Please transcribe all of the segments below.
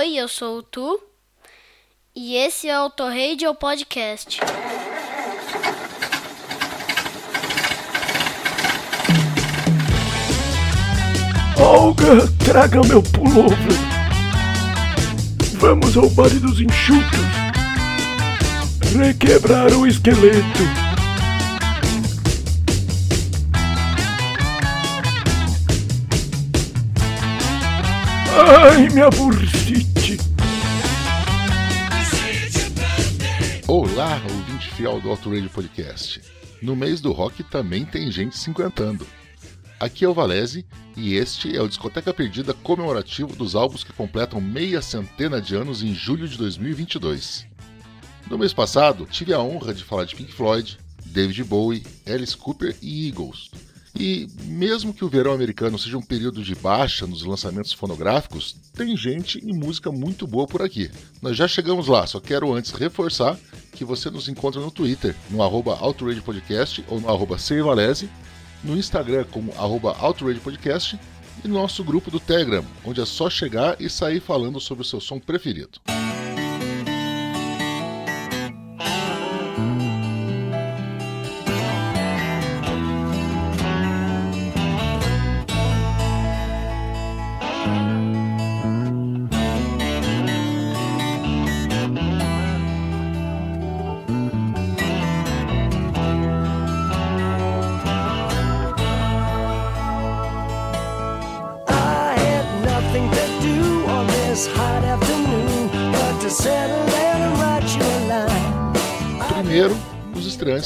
Oi, eu sou o Tu e esse é o Torradio Podcast. Olga, traga meu pullover. Vamos ao baile dos enxutos. Requebrar o esqueleto. Ai, minha bursite. Olá, ouvinte fiel do Auto Radio Podcast. No mês do rock também tem gente cinquentando. Aqui é o Valese e este é o Discoteca Perdida comemorativo dos álbuns que completam meia centena de anos em julho de 2022. No mês passado, tive a honra de falar de Pink Floyd, David Bowie, Alice Cooper e Eagles. E mesmo que o verão americano seja um período de baixa nos lançamentos fonográficos, tem gente e música muito boa por aqui. Nós já chegamos lá, só quero antes reforçar que você nos encontra no Twitter, no arroba Podcast ou no arroba Valese, no Instagram como arroba Podcast e no nosso grupo do Telegram, onde é só chegar e sair falando sobre o seu som preferido.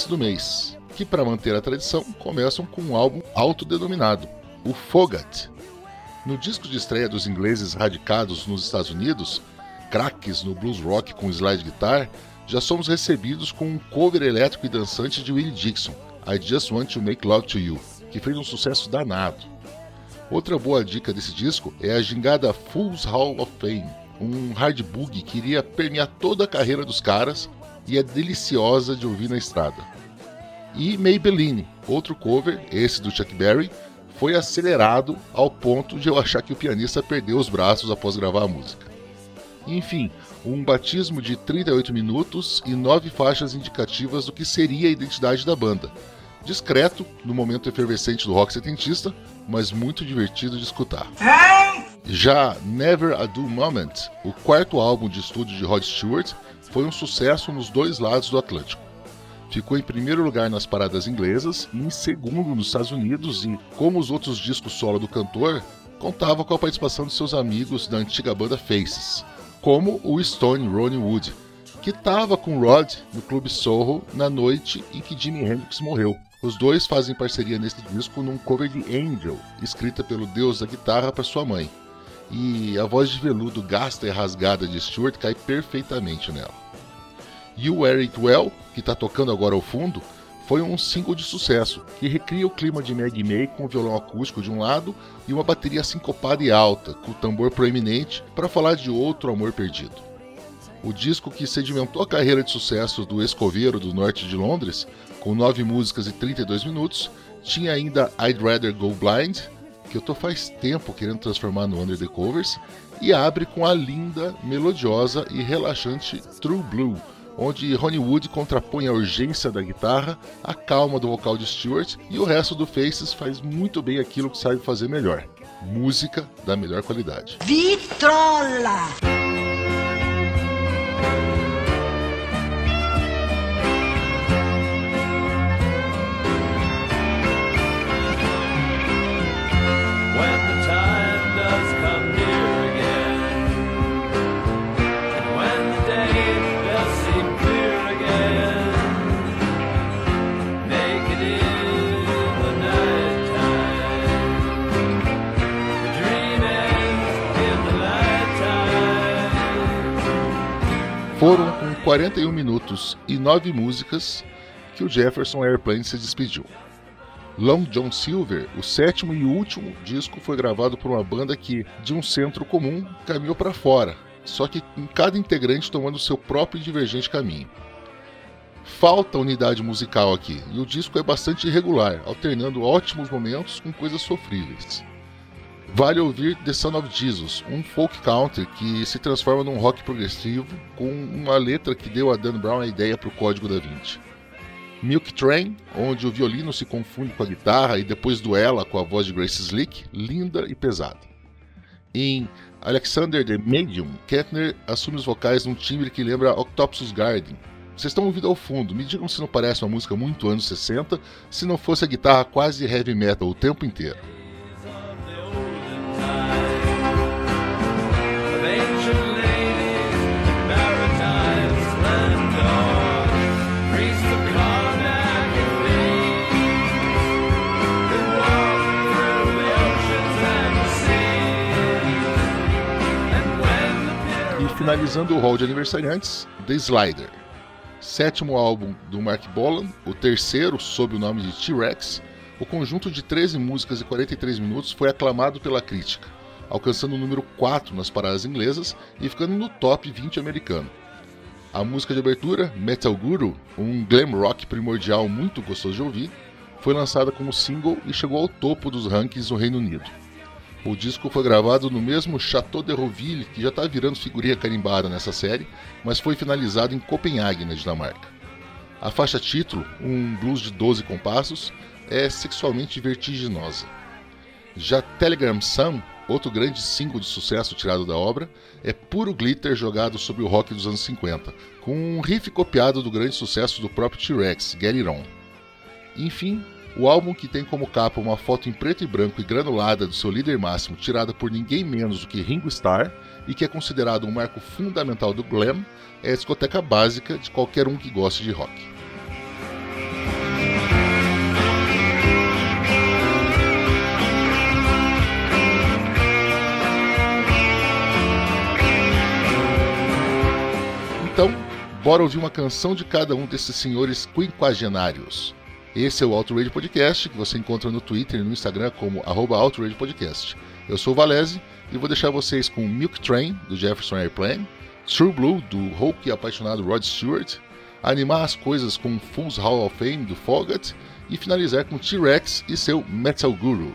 Do mês, que para manter a tradição começam com um álbum autodenominado, o Fogat. No disco de estreia dos ingleses radicados nos Estados Unidos, craques no blues rock com slide guitar, já somos recebidos com um cover elétrico e dançante de Willie Dixon, I Just Want to Make Love to You, que fez um sucesso danado. Outra boa dica desse disco é a gingada Fool's Hall of Fame, um hard boogie que iria permear toda a carreira dos caras e é deliciosa de ouvir na estrada. E Maybelline, outro cover, esse do Chuck Berry, foi acelerado ao ponto de eu achar que o pianista perdeu os braços após gravar a música. Enfim, um batismo de 38 minutos e nove faixas indicativas do que seria a identidade da banda. Discreto, no momento efervescente do rock setentista, mas muito divertido de escutar. Já Never a Do Moment, o quarto álbum de estúdio de Rod Stewart, foi um sucesso nos dois lados do Atlântico. Ficou em primeiro lugar nas paradas inglesas e em segundo nos Estados Unidos e, como os outros discos solo do cantor, contava com a participação de seus amigos da antiga banda Faces, como o Stone Ronnie Wood, que estava com Rod no Clube Soho na noite em que Jimi Hendrix morreu. Os dois fazem parceria nesse disco num cover de Angel, escrita pelo deus da guitarra para sua mãe. E a voz de veludo gasta e rasgada de Stewart cai perfeitamente nela. You Wear It Well, que está tocando agora ao fundo, foi um single de sucesso, que recria o clima de Maggie May com o violão acústico de um lado e uma bateria sincopada e alta, com o tambor proeminente, para falar de outro amor perdido. O disco que sedimentou a carreira de sucesso do escoveiro do norte de Londres, com nove músicas e 32 minutos, tinha ainda I'd Rather Go Blind, que eu tô faz tempo querendo transformar no Under the Covers, e abre com a linda, melodiosa e relaxante True Blue, onde Ronnie Wood contrapõe a urgência da guitarra, a calma do vocal de Stewart e o resto do Faces faz muito bem aquilo que sabe fazer melhor: música da melhor qualidade. Vitrola! Foram com 41 minutos e 9 músicas que o Jefferson Airplane se despediu. Long John Silver, o sétimo e último disco, foi gravado por uma banda que, de um centro comum, caminhou para fora, só que com cada integrante tomando seu próprio divergente caminho. Falta unidade musical aqui, e o disco é bastante irregular, alternando ótimos momentos com coisas sofríveis. Vale ouvir The Son of Jesus, um folk country que se transforma num rock progressivo com uma letra que deu a Dan Brown a ideia para o Código da Vinci. Milk Train, onde o violino se confunde com a guitarra e depois duela com a voz de Grace Slick, linda e pesada. Em Alexander the Medium, Kettner assume os vocais num timbre que lembra Octopus Garden. Vocês estão ouvindo ao fundo, me digam se não parece uma música muito anos 60, se não fosse a guitarra quase heavy metal o tempo inteiro. Finalizando o hall de aniversariantes, The Slider. Sétimo álbum do Mark Bolan, o terceiro sob o nome de T-Rex, o conjunto de 13 músicas e 43 minutos foi aclamado pela crítica, alcançando o número 4 nas paradas inglesas e ficando no top 20 americano. A música de abertura, Metal Guru, um glam rock primordial muito gostoso de ouvir, foi lançada como single e chegou ao topo dos rankings no Reino Unido. O disco foi gravado no mesmo Chateau de Roville, que já está virando figurinha carimbada nessa série, mas foi finalizado em Copenhague, na Dinamarca. A faixa título, um blues de 12 compassos, é sexualmente vertiginosa. Já Telegram Sun, outro grande single de sucesso tirado da obra, é puro glitter jogado sobre o rock dos anos 50, com um riff copiado do grande sucesso do próprio T-Rex, Get It On. Enfim, o álbum que tem como capa uma foto em preto e branco e granulada do seu líder máximo, tirada por ninguém menos do que Ringo Starr, e que é considerado um marco fundamental do glam, é a discoteca básica de qualquer um que goste de rock. Então, bora ouvir uma canção de cada um desses senhores quinquagenários. Esse é o Outrage Podcast, que você encontra no Twitter e no Instagram como arroba Outrage Podcast. Eu sou o Valese e vou deixar vocês com Milk Train, do Jefferson Airplane, True Blue, do Hulk apaixonado Rod Stewart, animar as coisas com Fool's Hall of Fame, do Fogat, e finalizar com T-Rex e seu Metal Guru.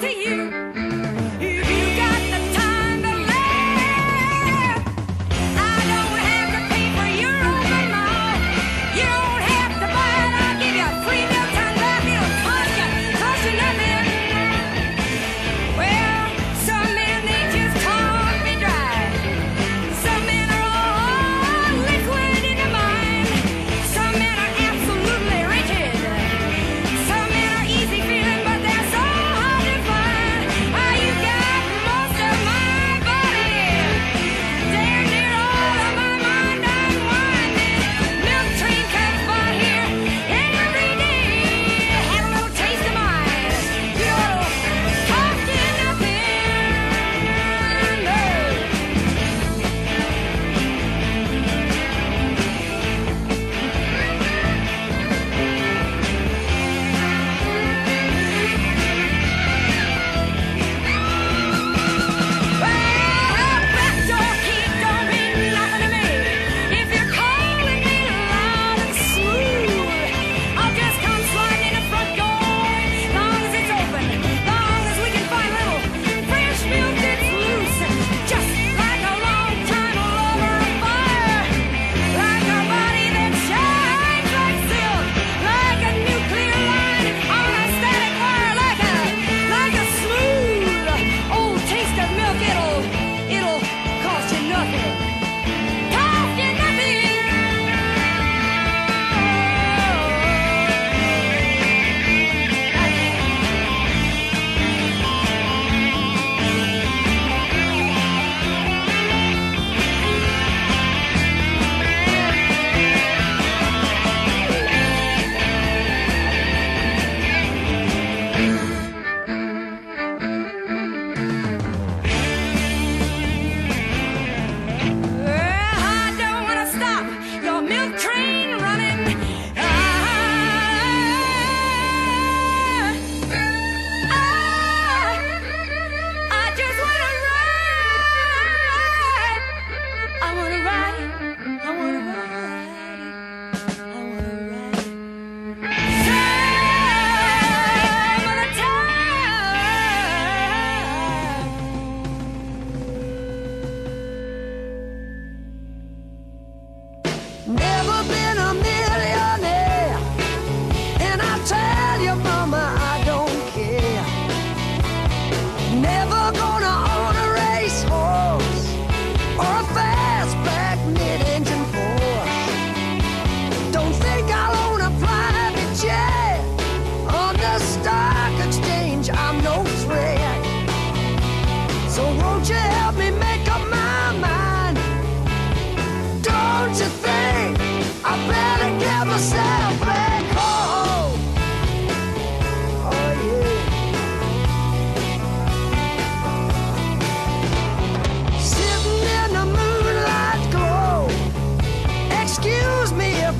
to you.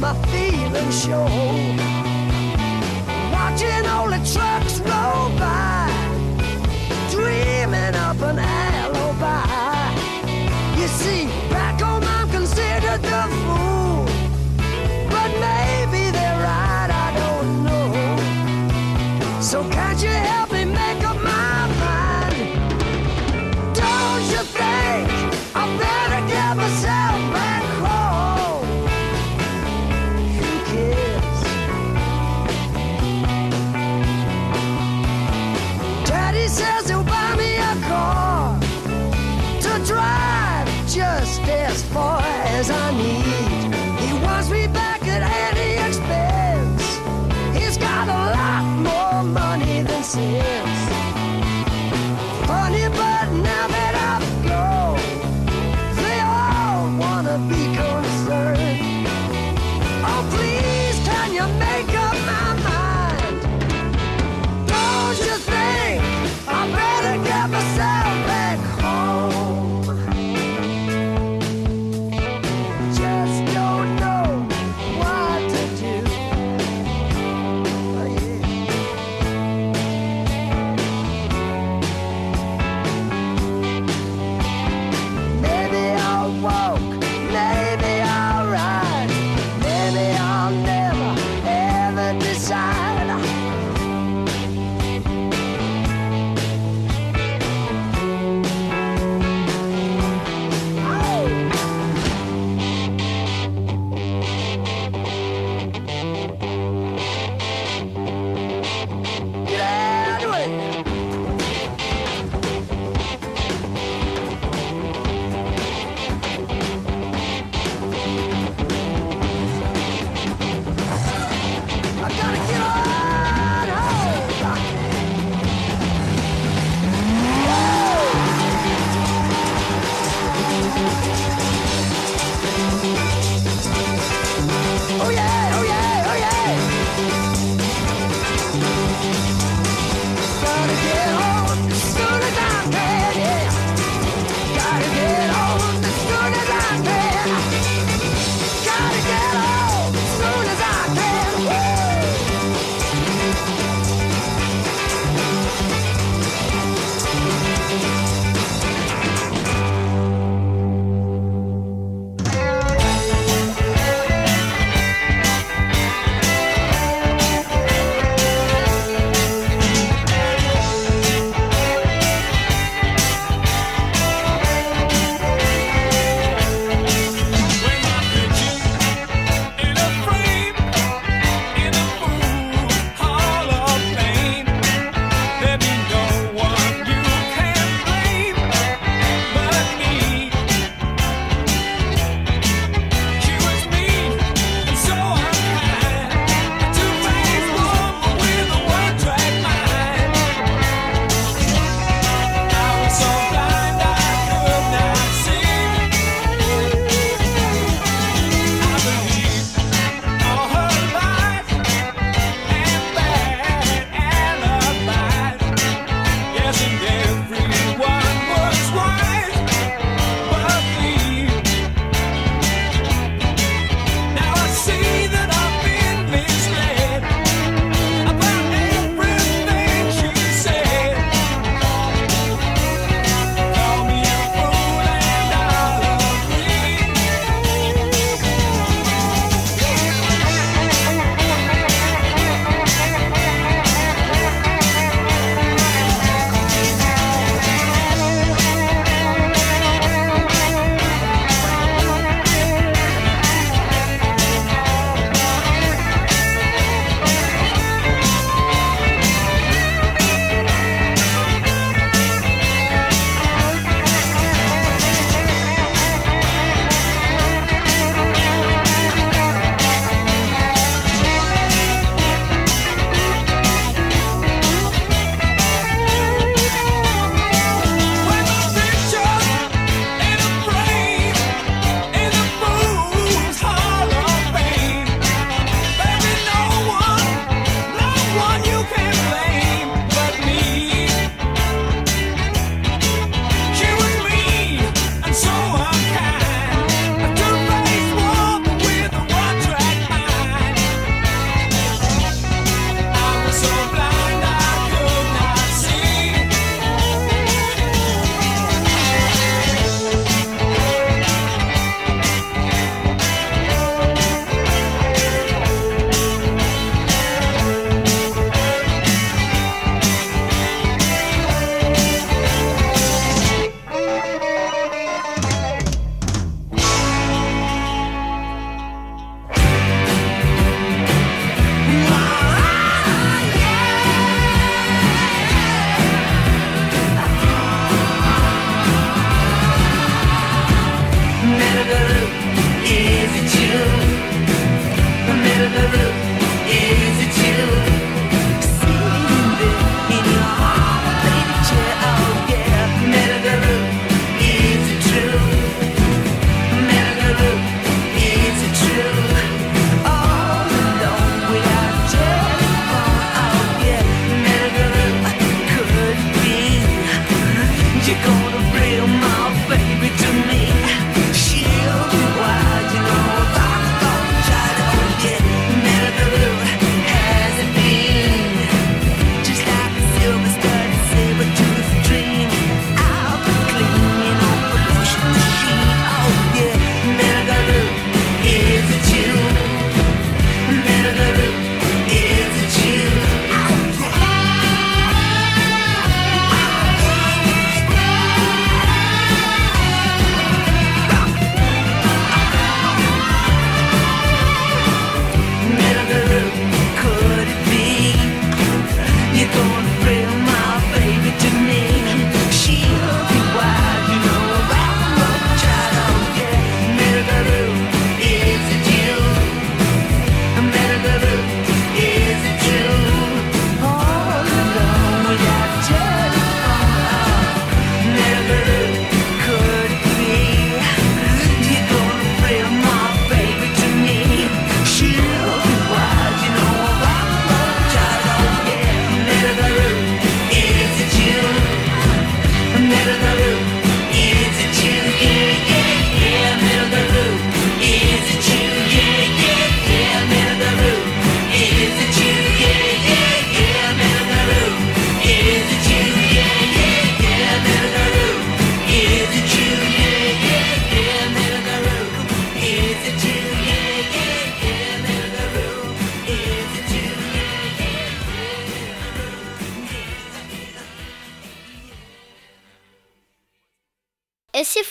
My feelings show. Watching was you gonna minute.